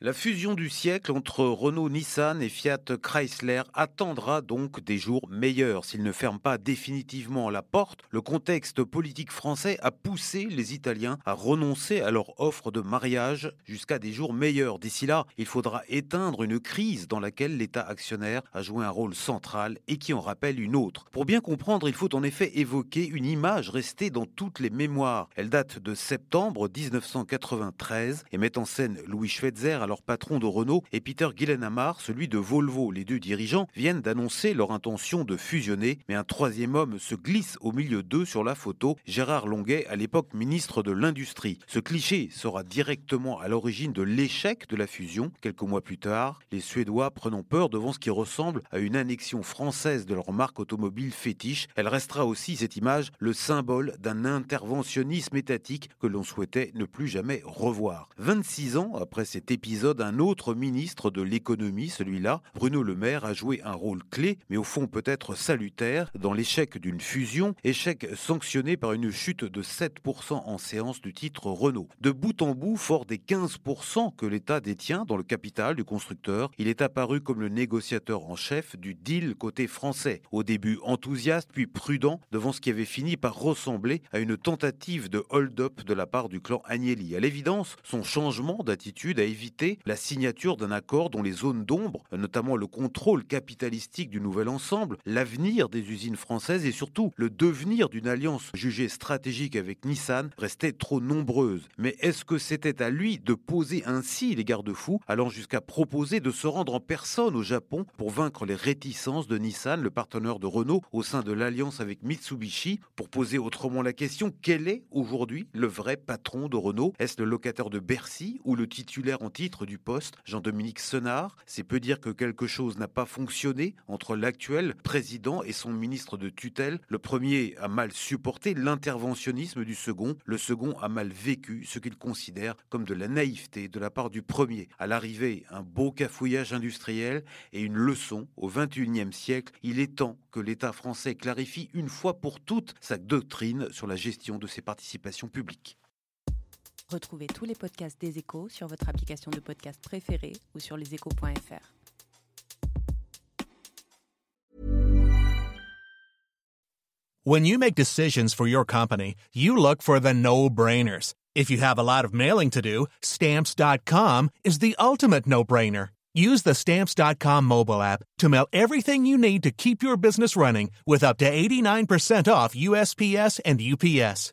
La fusion du siècle entre Renault Nissan et Fiat Chrysler attendra donc des jours meilleurs. S'il ne ferme pas définitivement la porte, le contexte politique français a poussé les Italiens à renoncer à leur offre de mariage jusqu'à des jours meilleurs. D'ici là, il faudra éteindre une crise dans laquelle l'État actionnaire a joué un rôle central et qui en rappelle une autre. Pour bien comprendre, il faut en effet évoquer une image restée dans toutes les mémoires. Elle date de septembre 1993 et met en scène Louis Schweitzer alors patron de Renault, et Peter Gillenhammer, celui de Volvo. Les deux dirigeants viennent d'annoncer leur intention de fusionner, mais un troisième homme se glisse au milieu d'eux sur la photo, Gérard Longuet, à l'époque ministre de l'Industrie. Ce cliché sera directement à l'origine de l'échec de la fusion. Quelques mois plus tard, les Suédois prenant peur devant ce qui ressemble à une annexion française de leur marque automobile fétiche, elle restera aussi, cette image, le symbole d'un interventionnisme étatique que l'on souhaitait ne plus jamais revoir. 26 ans après cet épisode, un autre ministre de l'économie, celui-là, Bruno Le Maire, a joué un rôle clé, mais au fond peut-être salutaire, dans l'échec d'une fusion, échec sanctionné par une chute de 7% en séance du titre Renault. De bout en bout, fort des 15% que l'État détient dans le capital du constructeur, il est apparu comme le négociateur en chef du deal côté français. Au début enthousiaste, puis prudent devant ce qui avait fini par ressembler à une tentative de hold-up de la part du clan Agnelli. À l'évidence, son changement d'attitude a évité la signature d'un accord dont les zones d'ombre, notamment le contrôle capitalistique du nouvel ensemble, l'avenir des usines françaises et surtout le devenir d'une alliance jugée stratégique avec Nissan restaient trop nombreuses. Mais est-ce que c'était à lui de poser ainsi les garde-fous, allant jusqu'à proposer de se rendre en personne au Japon pour vaincre les réticences de Nissan, le partenaire de Renault, au sein de l'alliance avec Mitsubishi, pour poser autrement la question quel est aujourd'hui le vrai patron de Renault? Est-ce le locataire de Bercy ou le titulaire en titre du poste, Jean-Dominique Senard. C'est peu dire que quelque chose n'a pas fonctionné entre l'actuel président et son ministre de tutelle. Le premier a mal supporté l'interventionnisme du second. Le second a mal vécu ce qu'il considère comme de la naïveté de la part du premier. À l'arrivée, un beau cafouillage industriel et une leçon au XXIe siècle. Il est temps que l'État français clarifie une fois pour toutes sa doctrine sur la gestion de ses participations publiques. Retrouvez tous les podcasts des échos sur votre application de podcast préférée ou sur leséchos.fr. When you make decisions for your company, you look for the no-brainers. If you have a lot of mailing to do, stamps.com is the ultimate no-brainer. Use the stamps.com mobile app to mail everything you need to keep your business running with up to 89% off USPS and UPS.